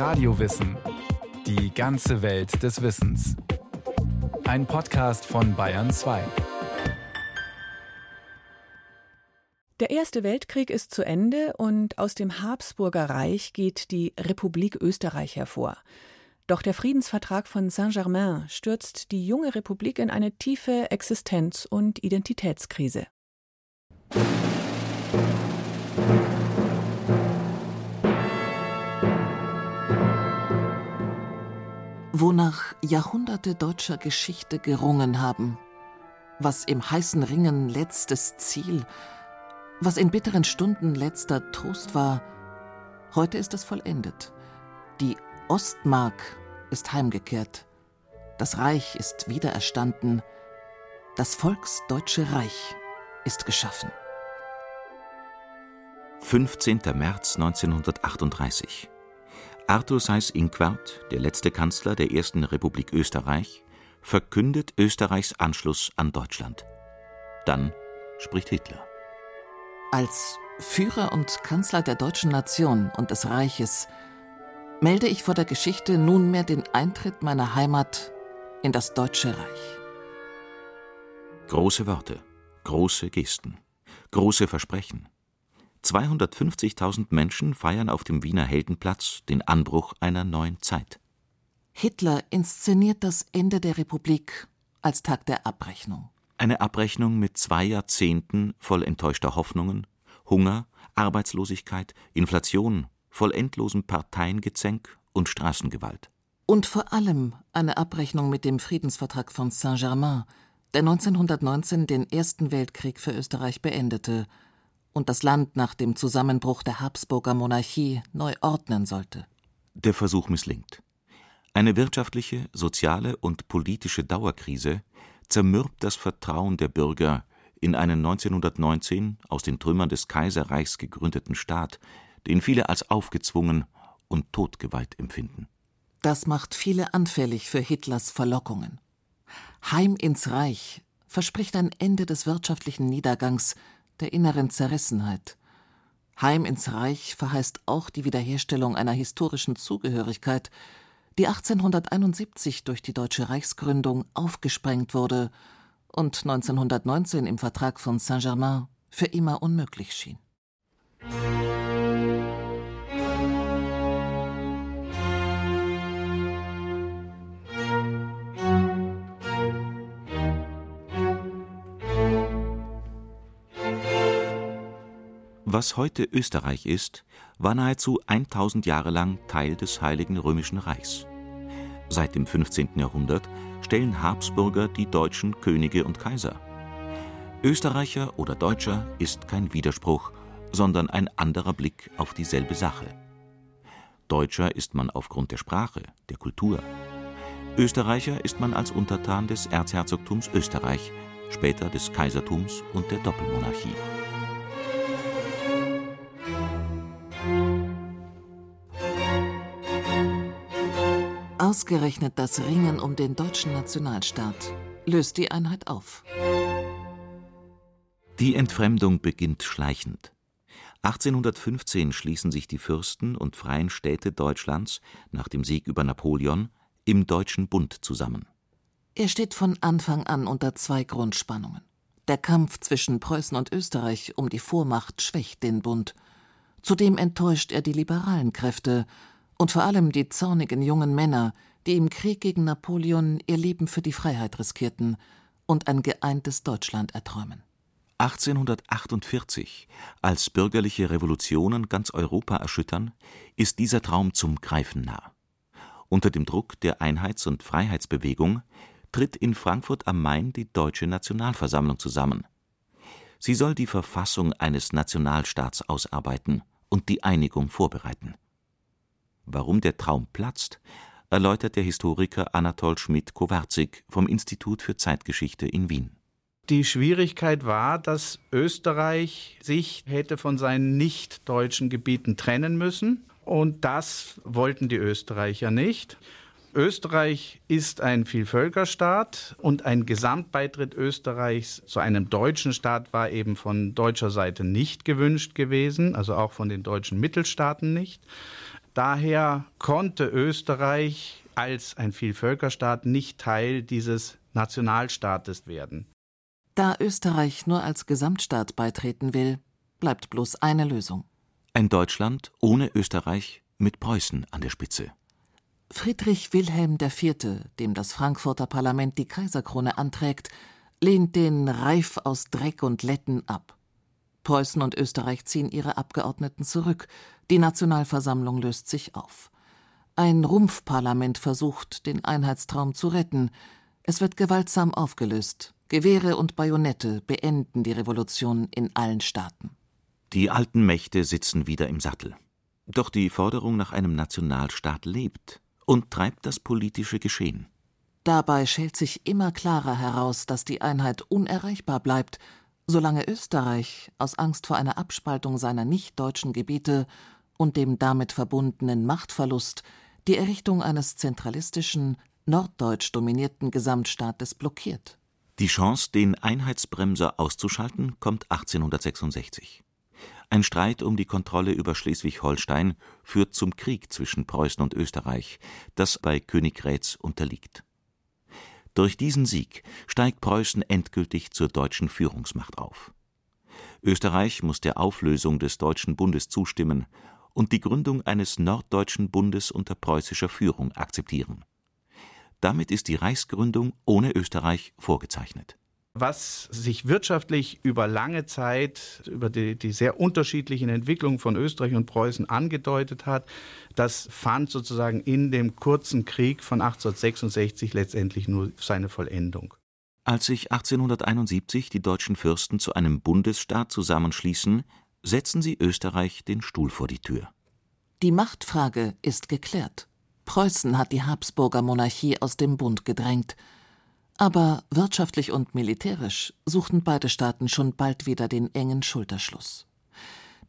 Radiowissen. Die ganze Welt des Wissens. Ein Podcast von Bayern 2. Der Erste Weltkrieg ist zu Ende und aus dem Habsburger Reich geht die Republik Österreich hervor. Doch der Friedensvertrag von Saint-Germain stürzt die junge Republik in eine tiefe Existenz- und Identitätskrise. Wonach Jahrhunderte deutscher Geschichte gerungen haben, was im heißen Ringen letztes Ziel, was in bitteren Stunden letzter Trost war, heute ist es vollendet. Die Ostmark ist heimgekehrt, das Reich ist wiedererstanden, das Volksdeutsche Reich ist geschaffen. 15. März 1938 Arthur Seyß-Inquart, der letzte Kanzler der Ersten Republik Österreich, verkündet Österreichs Anschluss an Deutschland. Dann spricht Hitler. Als Führer und Kanzler der deutschen Nation und des Reiches melde ich vor der Geschichte nunmehr den Eintritt meiner Heimat in das Deutsche Reich. Große Worte, große Gesten, große Versprechen. 250.000 Menschen feiern auf dem Wiener Heldenplatz den Anbruch einer neuen Zeit. Hitler inszeniert das Ende der Republik als Tag der Abrechnung. Eine Abrechnung mit zwei Jahrzehnten voll enttäuschter Hoffnungen, Hunger, Arbeitslosigkeit, Inflation, voll endlosem Parteiengezänk und Straßengewalt. Und vor allem eine Abrechnung mit dem Friedensvertrag von Saint-Germain, der 1919 den Ersten Weltkrieg für Österreich beendete und das Land nach dem Zusammenbruch der Habsburger Monarchie neu ordnen sollte. Der Versuch misslingt. Eine wirtschaftliche, soziale und politische Dauerkrise zermürbt das Vertrauen der Bürger in einen 1919 aus den Trümmern des Kaiserreichs gegründeten Staat, den viele als aufgezwungen und totgeweiht empfinden. Das macht viele anfällig für Hitlers Verlockungen. Heim ins Reich verspricht ein Ende des wirtschaftlichen Niedergangs, der inneren Zerrissenheit. Heim ins Reich verheißt auch die Wiederherstellung einer historischen Zugehörigkeit, die 1871 durch die deutsche Reichsgründung aufgesprengt wurde und 1919 im Vertrag von Saint-Germain für immer unmöglich schien. Was heute Österreich ist, war nahezu 1000 Jahre lang Teil des Heiligen Römischen Reichs. Seit dem 15. Jahrhundert stellen Habsburger die deutschen Könige und Kaiser. Österreicher oder Deutscher ist kein Widerspruch, sondern ein anderer Blick auf dieselbe Sache. Deutscher ist man aufgrund der Sprache, der Kultur. Österreicher ist man als Untertan des Erzherzogtums Österreich, später des Kaisertums und der Doppelmonarchie. Ausgerechnet das Ringen um den deutschen Nationalstaat löst die Einheit auf. Die Entfremdung beginnt schleichend. 1815 schließen sich die Fürsten und freien Städte Deutschlands nach dem Sieg über Napoleon im Deutschen Bund zusammen. Er steht von Anfang an unter zwei Grundspannungen. Der Kampf zwischen Preußen und Österreich um die Vormacht schwächt den Bund. Zudem enttäuscht er die liberalen Kräfte und vor allem die zornigen jungen Männer, die im Krieg gegen Napoleon ihr Leben für die Freiheit riskierten und ein geeintes Deutschland erträumen. 1848, als bürgerliche Revolutionen ganz Europa erschüttern, ist dieser Traum zum Greifen nah. Unter dem Druck der Einheits- und Freiheitsbewegung tritt in Frankfurt am Main die Deutsche Nationalversammlung zusammen. Sie soll die Verfassung eines Nationalstaats ausarbeiten und die Einigung vorbereiten. Warum der Traum platzt, erläutert der Historiker Anatol Schmidt-Kowarzig vom Institut für Zeitgeschichte in Wien. Die Schwierigkeit war, dass Österreich sich hätte von seinen nicht-deutschen Gebieten trennen müssen. Und das wollten die Österreicher nicht. Österreich ist ein Vielvölkerstaat und ein Gesamtbeitritt Österreichs zu einem deutschen Staat war eben von deutscher Seite nicht gewünscht gewesen, also auch von den deutschen Mittelstaaten nicht. Daher konnte Österreich als ein Vielvölkerstaat nicht Teil dieses Nationalstaates werden. Da Österreich nur als Gesamtstaat beitreten will, bleibt bloß eine Lösung. Ein Deutschland ohne Österreich mit Preußen an der Spitze. Friedrich Wilhelm IV., dem das Frankfurter Parlament die Kaiserkrone anträgt, lehnt den Reif aus Dreck und Letten ab. Preußen und Österreich ziehen ihre Abgeordneten zurück, die Nationalversammlung löst sich auf. Ein Rumpfparlament versucht, den Einheitstraum zu retten. Es wird gewaltsam aufgelöst. Gewehre und Bajonette beenden die Revolution in allen Staaten. Die alten Mächte sitzen wieder im Sattel. Doch die Forderung nach einem Nationalstaat lebt und treibt das politische Geschehen. Dabei schält sich immer klarer heraus, dass die Einheit unerreichbar bleibt, solange Österreich aus Angst vor einer Abspaltung seiner nichtdeutschen Gebiete und dem damit verbundenen Machtverlust die Errichtung eines zentralistischen, norddeutsch dominierten Gesamtstaates blockiert. Die Chance, den Einheitsbremser auszuschalten, kommt 1866. Ein Streit um die Kontrolle über Schleswig-Holstein führt zum Krieg zwischen Preußen und Österreich, das bei Königgrätz unterliegt. Durch diesen Sieg steigt Preußen endgültig zur deutschen Führungsmacht auf. Österreich muss der Auflösung des Deutschen Bundes zustimmen und die Gründung eines Norddeutschen Bundes unter preußischer Führung akzeptieren. Damit ist die Reichsgründung ohne Österreich vorgezeichnet. Was sich wirtschaftlich über lange Zeit, über die, die, sehr unterschiedlichen Entwicklungen von Österreich und Preußen angedeutet hat, das fand sozusagen in dem kurzen Krieg von 1866 letztendlich nur seine Vollendung. Als sich 1871 die deutschen Fürsten zu einem Bundesstaat zusammenschließen, setzen sie Österreich den Stuhl vor die Tür. Die Machtfrage ist geklärt. Preußen hat die Habsburger Monarchie aus dem Bund gedrängt. Aber wirtschaftlich und militärisch suchten beide Staaten schon bald wieder den engen Schulterschluss.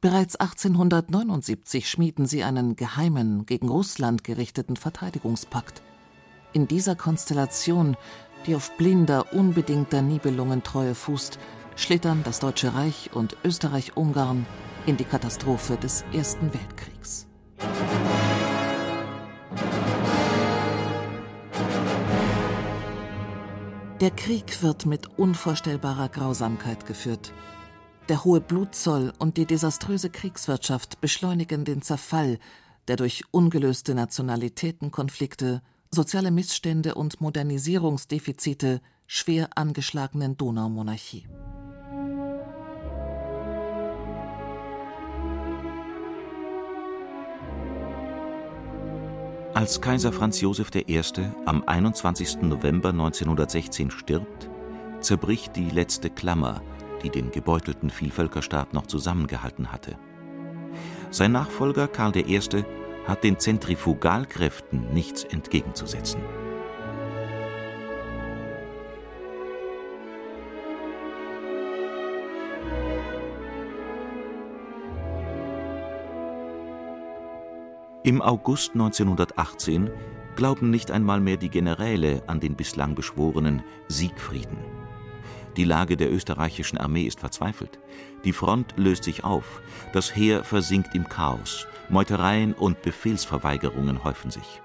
Bereits 1879 schmieden sie einen geheimen, gegen Russland gerichteten Verteidigungspakt. In dieser Konstellation, die auf blinder, unbedingter Nibelungentreue fußt, schlittern das Deutsche Reich und Österreich-Ungarn in die Katastrophe des Ersten Weltkriegs. Der Krieg wird mit unvorstellbarer Grausamkeit geführt. Der hohe Blutzoll und die desaströse Kriegswirtschaft beschleunigen den Zerfall der durch ungelöste Nationalitätenkonflikte, soziale Missstände und Modernisierungsdefizite schwer angeschlagenen Donaumonarchie. Als Kaiser Franz Josef I. am 21. November 1916 stirbt, zerbricht die letzte Klammer, die den gebeutelten Vielvölkerstaat noch zusammengehalten hatte. Sein Nachfolger Karl I. hat den Zentrifugalkräften nichts entgegenzusetzen. Im August 1918 glauben nicht einmal mehr die Generäle an den bislang beschworenen Siegfrieden. Die Lage der österreichischen Armee ist verzweifelt. Die Front löst sich auf, das Heer versinkt im Chaos, Meutereien und Befehlsverweigerungen häufen sich.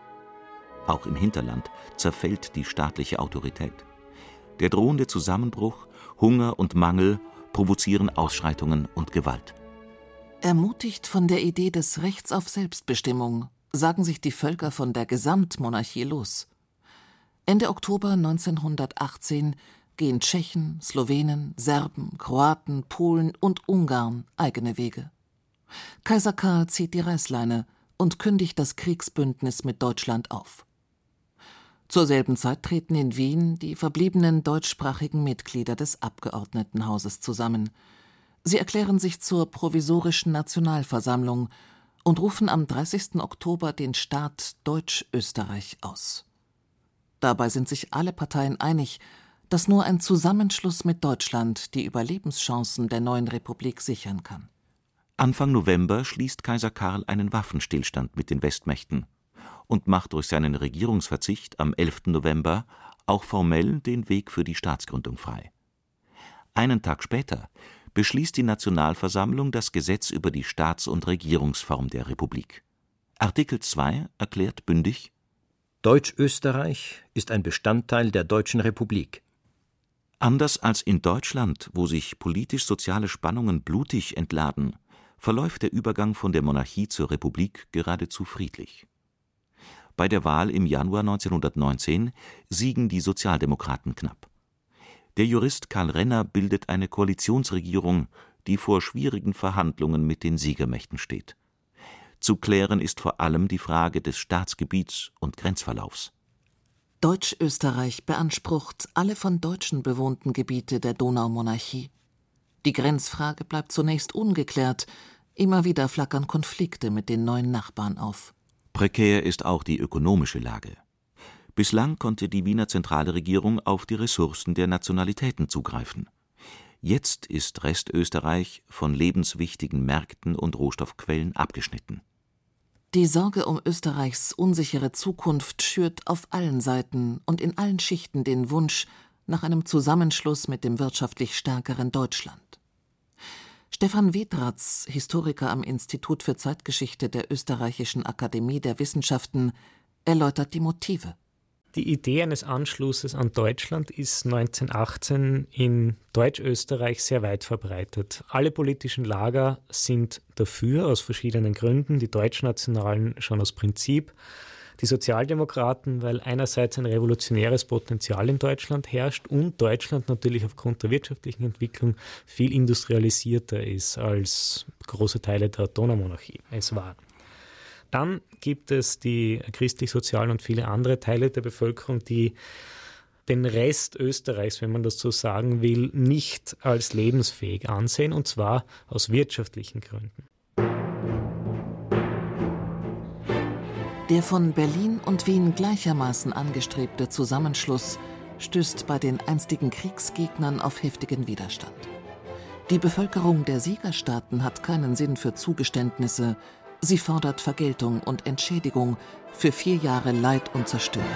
Auch im Hinterland zerfällt die staatliche Autorität. Der drohende Zusammenbruch, Hunger und Mangel provozieren Ausschreitungen und Gewalt. Ermutigt von der Idee des Rechts auf Selbstbestimmung sagen sich die Völker von der Gesamtmonarchie los. Ende Oktober 1918 gehen Tschechen, Slowenen, Serben, Kroaten, Polen und Ungarn eigene Wege. Kaiser Karl zieht die Reißleine und kündigt das Kriegsbündnis mit Deutschland auf. Zur selben Zeit treten in Wien die verbliebenen deutschsprachigen Mitglieder des Abgeordnetenhauses zusammen – Sie erklären sich zur provisorischen Nationalversammlung und rufen am 30. Oktober den Staat Deutsch-Österreich aus. Dabei sind sich alle Parteien einig, dass nur ein Zusammenschluss mit Deutschland die Überlebenschancen der neuen Republik sichern kann. Anfang November schließt Kaiser Karl einen Waffenstillstand mit den Westmächten und macht durch seinen Regierungsverzicht am 11. November auch formell den Weg für die Staatsgründung frei. Einen Tag später beschließt die Nationalversammlung das Gesetz über die Staats- und Regierungsform der Republik. Artikel 2 erklärt bündig Deutsch-Österreich ist ein Bestandteil der Deutschen Republik. Anders als in Deutschland, wo sich politisch-soziale Spannungen blutig entladen, verläuft der Übergang von der Monarchie zur Republik geradezu friedlich. Bei der Wahl im Januar 1919 siegen die Sozialdemokraten knapp. Der Jurist Karl Renner bildet eine Koalitionsregierung, die vor schwierigen Verhandlungen mit den Siegermächten steht. Zu klären ist vor allem die Frage des Staatsgebiets und Grenzverlaufs. Deutsch-Österreich beansprucht alle von Deutschen bewohnten Gebiete der Donaumonarchie. Die Grenzfrage bleibt zunächst ungeklärt, immer wieder flackern Konflikte mit den neuen Nachbarn auf. Prekär ist auch die ökonomische Lage. Bislang konnte die Wiener zentrale Regierung auf die Ressourcen der Nationalitäten zugreifen. Jetzt ist Restösterreich von lebenswichtigen Märkten und Rohstoffquellen abgeschnitten. Die Sorge um Österreichs unsichere Zukunft schürt auf allen Seiten und in allen Schichten den Wunsch nach einem Zusammenschluss mit dem wirtschaftlich stärkeren Deutschland. Stefan Wedratz, Historiker am Institut für Zeitgeschichte der Österreichischen Akademie der Wissenschaften, erläutert die Motive. Die Idee eines Anschlusses an Deutschland ist 1918 in Deutsch-Österreich sehr weit verbreitet. Alle politischen Lager sind dafür aus verschiedenen Gründen, die Deutschnationalen schon aus Prinzip, die Sozialdemokraten, weil einerseits ein revolutionäres Potenzial in Deutschland herrscht und Deutschland natürlich aufgrund der wirtschaftlichen Entwicklung viel industrialisierter ist als große Teile der Donaumonarchie es war. Dann gibt es die christlich-sozialen und viele andere Teile der Bevölkerung, die den Rest Österreichs, wenn man das so sagen will, nicht als lebensfähig ansehen, und zwar aus wirtschaftlichen Gründen. Der von Berlin und Wien gleichermaßen angestrebte Zusammenschluss stößt bei den einstigen Kriegsgegnern auf heftigen Widerstand. Die Bevölkerung der Siegerstaaten hat keinen Sinn für Zugeständnisse, Sie fordert Vergeltung und Entschädigung für vier Jahre Leid und Zerstörung.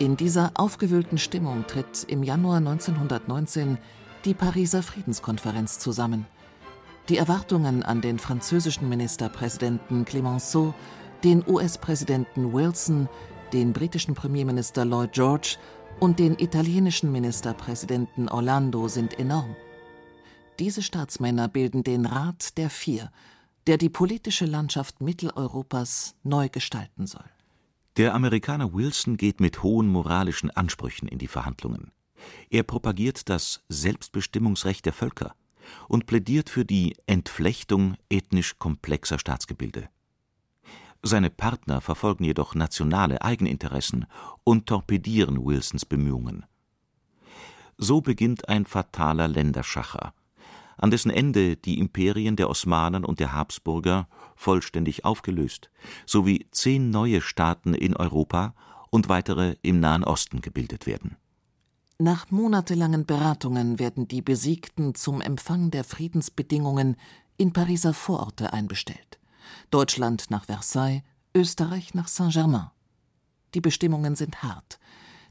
In dieser aufgewühlten Stimmung tritt im Januar 1919 die Pariser Friedenskonferenz zusammen. Die Erwartungen an den französischen Ministerpräsidenten Clemenceau, den US-Präsidenten Wilson, den britischen Premierminister Lloyd George und den italienischen Ministerpräsidenten Orlando sind enorm. Diese Staatsmänner bilden den Rat der Vier, der die politische Landschaft Mitteleuropas neu gestalten soll. Der Amerikaner Wilson geht mit hohen moralischen Ansprüchen in die Verhandlungen. Er propagiert das Selbstbestimmungsrecht der Völker und plädiert für die Entflechtung ethnisch komplexer Staatsgebilde. Seine Partner verfolgen jedoch nationale Eigeninteressen und torpedieren Wilsons Bemühungen. So beginnt ein fataler Länderschacher, an dessen Ende die Imperien der Osmanen und der Habsburger vollständig aufgelöst sowie zehn neue Staaten in Europa und weitere im Nahen Osten gebildet werden. Nach monatelangen Beratungen werden die Besiegten zum Empfang der Friedensbedingungen in Pariser Vororte einbestellt. Deutschland nach Versailles, Österreich nach Saint-Germain. Die Bestimmungen sind hart.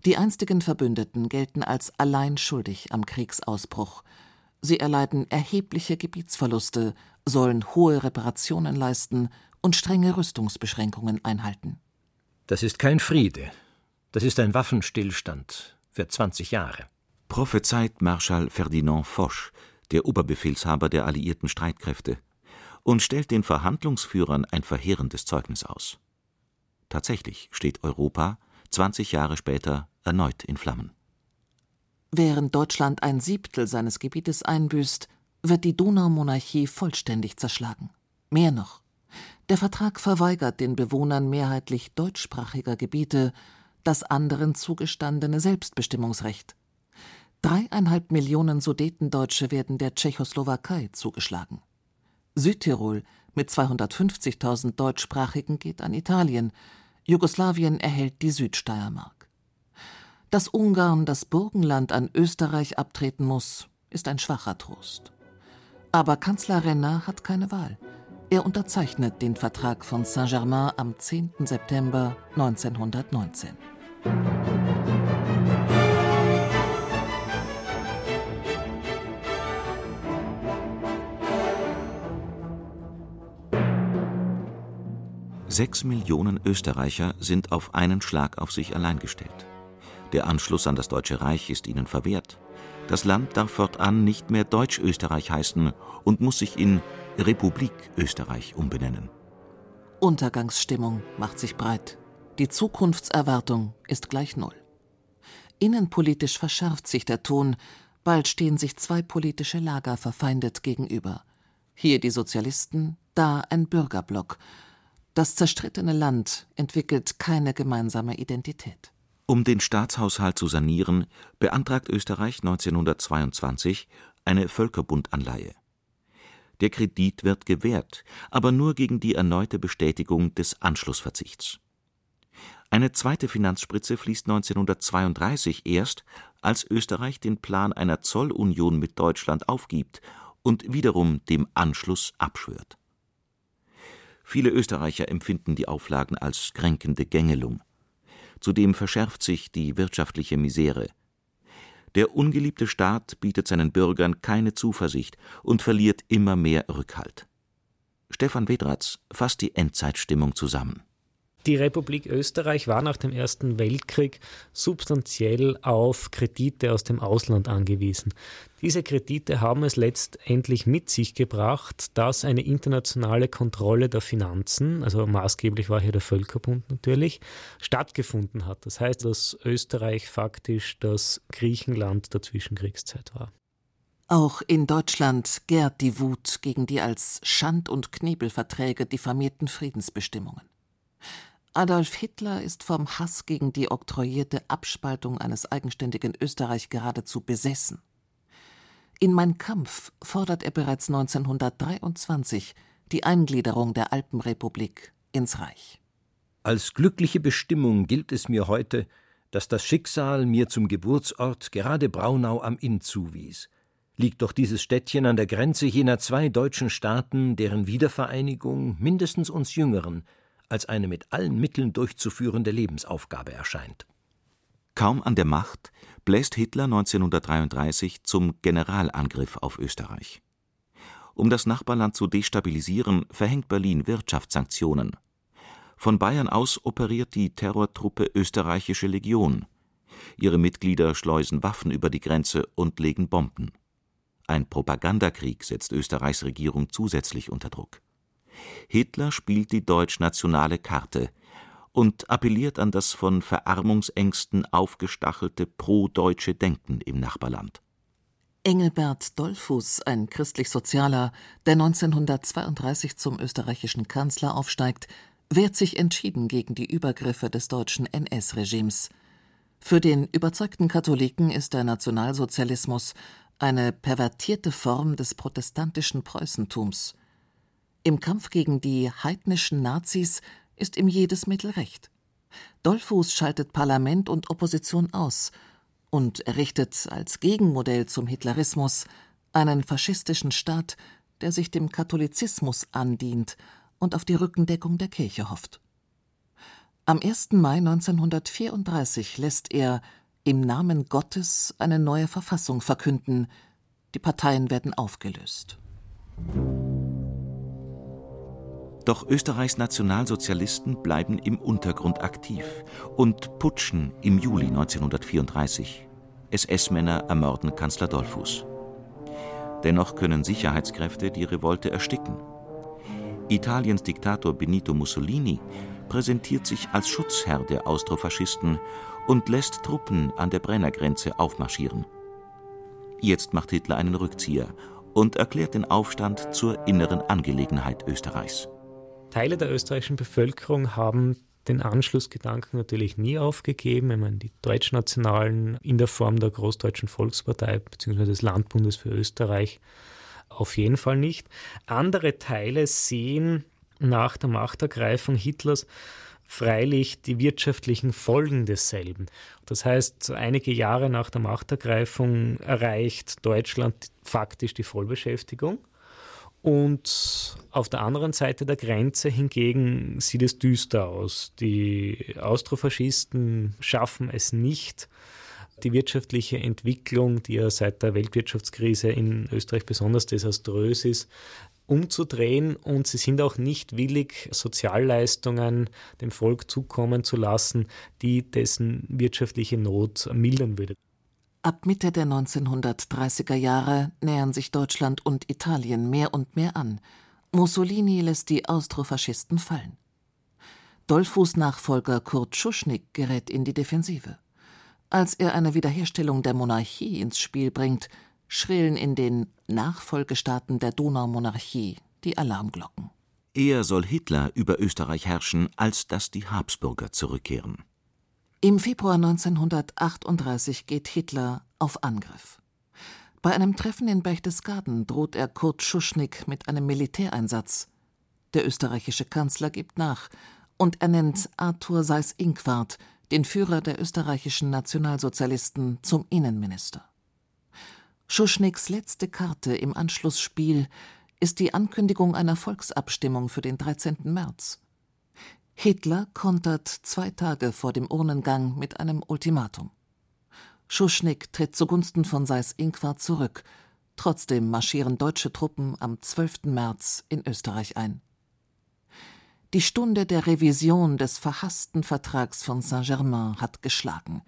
Die einstigen Verbündeten gelten als allein schuldig am Kriegsausbruch Sie erleiden erhebliche Gebietsverluste, sollen hohe Reparationen leisten und strenge Rüstungsbeschränkungen einhalten. Das ist kein Friede. Das ist ein Waffenstillstand für 20 Jahre. Prophezeit Marschall Ferdinand Foch, der Oberbefehlshaber der alliierten Streitkräfte, und stellt den Verhandlungsführern ein verheerendes Zeugnis aus. Tatsächlich steht Europa 20 Jahre später erneut in Flammen. Während Deutschland ein Siebtel seines Gebietes einbüßt, wird die Donaumonarchie vollständig zerschlagen. Mehr noch. Der Vertrag verweigert den Bewohnern mehrheitlich deutschsprachiger Gebiete das anderen zugestandene Selbstbestimmungsrecht. Dreieinhalb Millionen Sudetendeutsche werden der Tschechoslowakei zugeschlagen. Südtirol mit 250.000 Deutschsprachigen geht an Italien. Jugoslawien erhält die Südsteiermark. Dass Ungarn das Burgenland an Österreich abtreten muss, ist ein schwacher Trost. Aber Kanzler Renner hat keine Wahl. Er unterzeichnet den Vertrag von Saint-Germain am 10. September 1919. Sechs Millionen Österreicher sind auf einen Schlag auf sich allein gestellt. Der Anschluss an das Deutsche Reich ist ihnen verwehrt. Das Land darf fortan nicht mehr Deutsch-Österreich heißen und muss sich in Republik Österreich umbenennen. Untergangsstimmung macht sich breit. Die Zukunftserwartung ist gleich null. Innenpolitisch verschärft sich der Ton, bald stehen sich zwei politische Lager verfeindet gegenüber. Hier die Sozialisten, da ein Bürgerblock. Das zerstrittene Land entwickelt keine gemeinsame Identität. Um den Staatshaushalt zu sanieren, beantragt Österreich 1922 eine Völkerbundanleihe. Der Kredit wird gewährt, aber nur gegen die erneute Bestätigung des Anschlussverzichts. Eine zweite Finanzspritze fließt 1932 erst, als Österreich den Plan einer Zollunion mit Deutschland aufgibt und wiederum dem Anschluss abschwört. Viele Österreicher empfinden die Auflagen als kränkende Gängelung. Zudem verschärft sich die wirtschaftliche Misere. Der ungeliebte Staat bietet seinen Bürgern keine Zuversicht und verliert immer mehr Rückhalt. Stefan Wedratz fasst die Endzeitstimmung zusammen. Die Republik Österreich war nach dem Ersten Weltkrieg substanziell auf Kredite aus dem Ausland angewiesen. Diese Kredite haben es letztendlich mit sich gebracht, dass eine internationale Kontrolle der Finanzen, also maßgeblich war hier der Völkerbund natürlich, stattgefunden hat. Das heißt, dass Österreich faktisch das Griechenland der Zwischenkriegszeit war. Auch in Deutschland gärt die Wut gegen die als Schand- und Knebelverträge diffamierten Friedensbestimmungen. Adolf Hitler ist vom Hass gegen die oktroyierte Abspaltung eines eigenständigen Österreich geradezu besessen. In Mein Kampf fordert er bereits 1923 die Eingliederung der Alpenrepublik ins Reich. Als glückliche Bestimmung gilt es mir heute, dass das Schicksal mir zum Geburtsort gerade Braunau am Inn zuwies. Liegt doch dieses Städtchen an der Grenze jener zwei deutschen Staaten, deren Wiedervereinigung mindestens uns Jüngeren als eine mit allen Mitteln durchzuführende Lebensaufgabe erscheint. Kaum an der Macht bläst Hitler 1933 zum Generalangriff auf Österreich. Um das Nachbarland zu destabilisieren, verhängt Berlin Wirtschaftssanktionen. Von Bayern aus operiert die Terrortruppe Österreichische Legion. Ihre Mitglieder schleusen Waffen über die Grenze und legen Bomben. Ein Propagandakrieg setzt Österreichs Regierung zusätzlich unter Druck. Hitler spielt die deutschnationale Karte und appelliert an das von Verarmungsängsten aufgestachelte pro-deutsche Denken im Nachbarland. Engelbert Dollfuß, ein christlich-sozialer, der 1932 zum österreichischen Kanzler aufsteigt, wehrt sich entschieden gegen die Übergriffe des deutschen NS-Regimes. Für den überzeugten Katholiken ist der Nationalsozialismus eine pervertierte Form des protestantischen Preußentums. Im Kampf gegen die heidnischen Nazis ist ihm jedes Mittel recht. Dollfuß schaltet Parlament und Opposition aus und errichtet als Gegenmodell zum Hitlerismus einen faschistischen Staat, der sich dem Katholizismus andient und auf die Rückendeckung der Kirche hofft. Am 1. Mai 1934 lässt er im Namen Gottes eine neue Verfassung verkünden. Die Parteien werden aufgelöst. Doch Österreichs Nationalsozialisten bleiben im Untergrund aktiv und putschen im Juli 1934. SS-Männer ermorden Kanzler Dollfuß. Dennoch können Sicherheitskräfte die Revolte ersticken. Italiens Diktator Benito Mussolini präsentiert sich als Schutzherr der Austrofaschisten und lässt Truppen an der Brennergrenze aufmarschieren. Jetzt macht Hitler einen Rückzieher und erklärt den Aufstand zur inneren Angelegenheit Österreichs. Teile der österreichischen Bevölkerung haben den Anschlussgedanken natürlich nie aufgegeben. Ich meine, die Deutschnationalen in der Form der Großdeutschen Volkspartei bzw. des Landbundes für Österreich auf jeden Fall nicht. Andere Teile sehen nach der Machtergreifung Hitlers freilich die wirtschaftlichen Folgen desselben. Das heißt, einige Jahre nach der Machtergreifung erreicht Deutschland faktisch die Vollbeschäftigung. Und auf der anderen Seite der Grenze hingegen sieht es düster aus. Die Austrofaschisten schaffen es nicht, die wirtschaftliche Entwicklung, die ja seit der Weltwirtschaftskrise in Österreich besonders desaströs ist, umzudrehen und sie sind auch nicht willig, Sozialleistungen dem Volk zukommen zu lassen, die dessen wirtschaftliche Not mildern würde. Ab Mitte der 1930er Jahre nähern sich Deutschland und Italien mehr und mehr an. Mussolini lässt die Austrofaschisten fallen. Dollfuß Nachfolger Kurt Schuschnigg gerät in die Defensive. Als er eine Wiederherstellung der Monarchie ins Spiel bringt, schrillen in den Nachfolgestaaten der Donaumonarchie die Alarmglocken. Eher soll Hitler über Österreich herrschen, als dass die Habsburger zurückkehren. Im Februar 1938 geht Hitler auf Angriff. Bei einem Treffen in Berchtesgaden droht er Kurt Schuschnigg mit einem Militäreinsatz. Der österreichische Kanzler gibt nach und ernennt Arthur Seyß-Inquart, den Führer der österreichischen Nationalsozialisten, zum Innenminister. Schuschniggs letzte Karte im Anschlussspiel ist die Ankündigung einer Volksabstimmung für den 13. März. Hitler kontert zwei Tage vor dem Urnengang mit einem Ultimatum. Schuschnigg tritt zugunsten von Seyß-Inquart zurück. Trotzdem marschieren deutsche Truppen am 12. März in Österreich ein. Die Stunde der Revision des verhassten Vertrags von Saint-Germain hat geschlagen.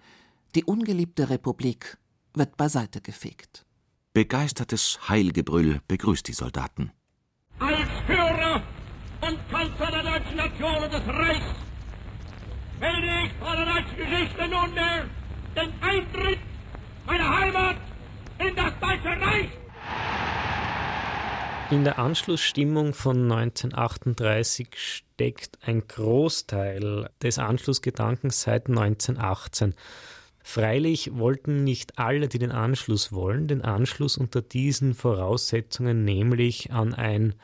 Die ungeliebte Republik wird beiseite gefegt. Begeistertes Heilgebrüll begrüßt die Soldaten. Als und Kanzler der deutschen Nation und des Reichs melde ich vor der deutschen Geschichte nunmehr den Eintritt meiner Heimat in das Deutsche Reich. In der Anschlussstimmung von 1938 steckt ein Großteil des Anschlussgedankens seit 1918. Freilich wollten nicht alle, die den Anschluss wollen, den Anschluss unter diesen Voraussetzungen, nämlich an ein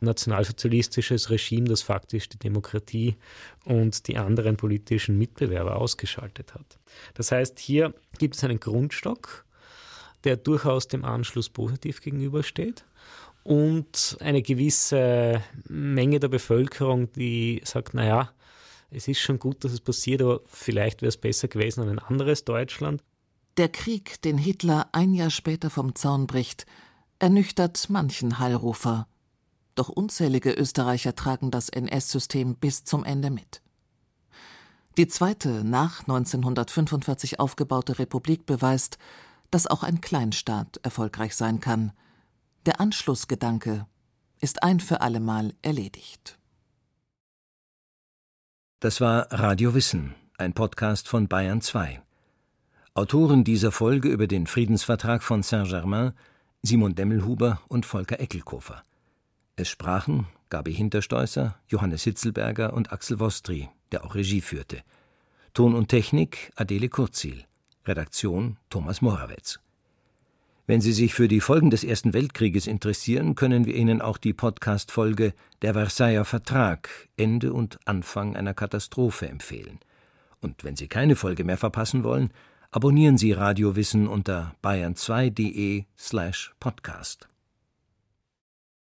nationalsozialistisches Regime, das faktisch die Demokratie und die anderen politischen Mitbewerber ausgeschaltet hat. Das heißt, hier gibt es einen Grundstock, der durchaus dem Anschluss positiv gegenübersteht und eine gewisse Menge der Bevölkerung, die sagt, naja, es ist schon gut, dass es passiert, aber vielleicht wäre es besser gewesen an ein anderes Deutschland. Der Krieg, den Hitler ein Jahr später vom Zaun bricht, ernüchtert manchen Heilrufer. Doch unzählige Österreicher tragen das NS-System bis zum Ende mit. Die zweite nach 1945 aufgebaute Republik beweist, dass auch ein Kleinstaat erfolgreich sein kann. Der Anschlussgedanke ist ein für allemal erledigt. Das war Radio Wissen, ein Podcast von Bayern 2. Autoren dieser Folge über den Friedensvertrag von Saint-Germain Simon Demmelhuber und Volker Eckelkofer. Es sprachen Gabi Hinterstoißer, Johannes Hitzelberger und Axel Wostri, der auch Regie führte. Ton und Technik Adele Kurzil. Redaktion Thomas Morawetz. Wenn Sie sich für die Folgen des Ersten Weltkrieges interessieren, können wir Ihnen auch die Podcast-Folge Der Versailler Vertrag Ende und Anfang einer Katastrophe empfehlen. Und wenn Sie keine Folge mehr verpassen wollen, abonnieren Sie Radio Wissen unter bayern2.de slash podcast.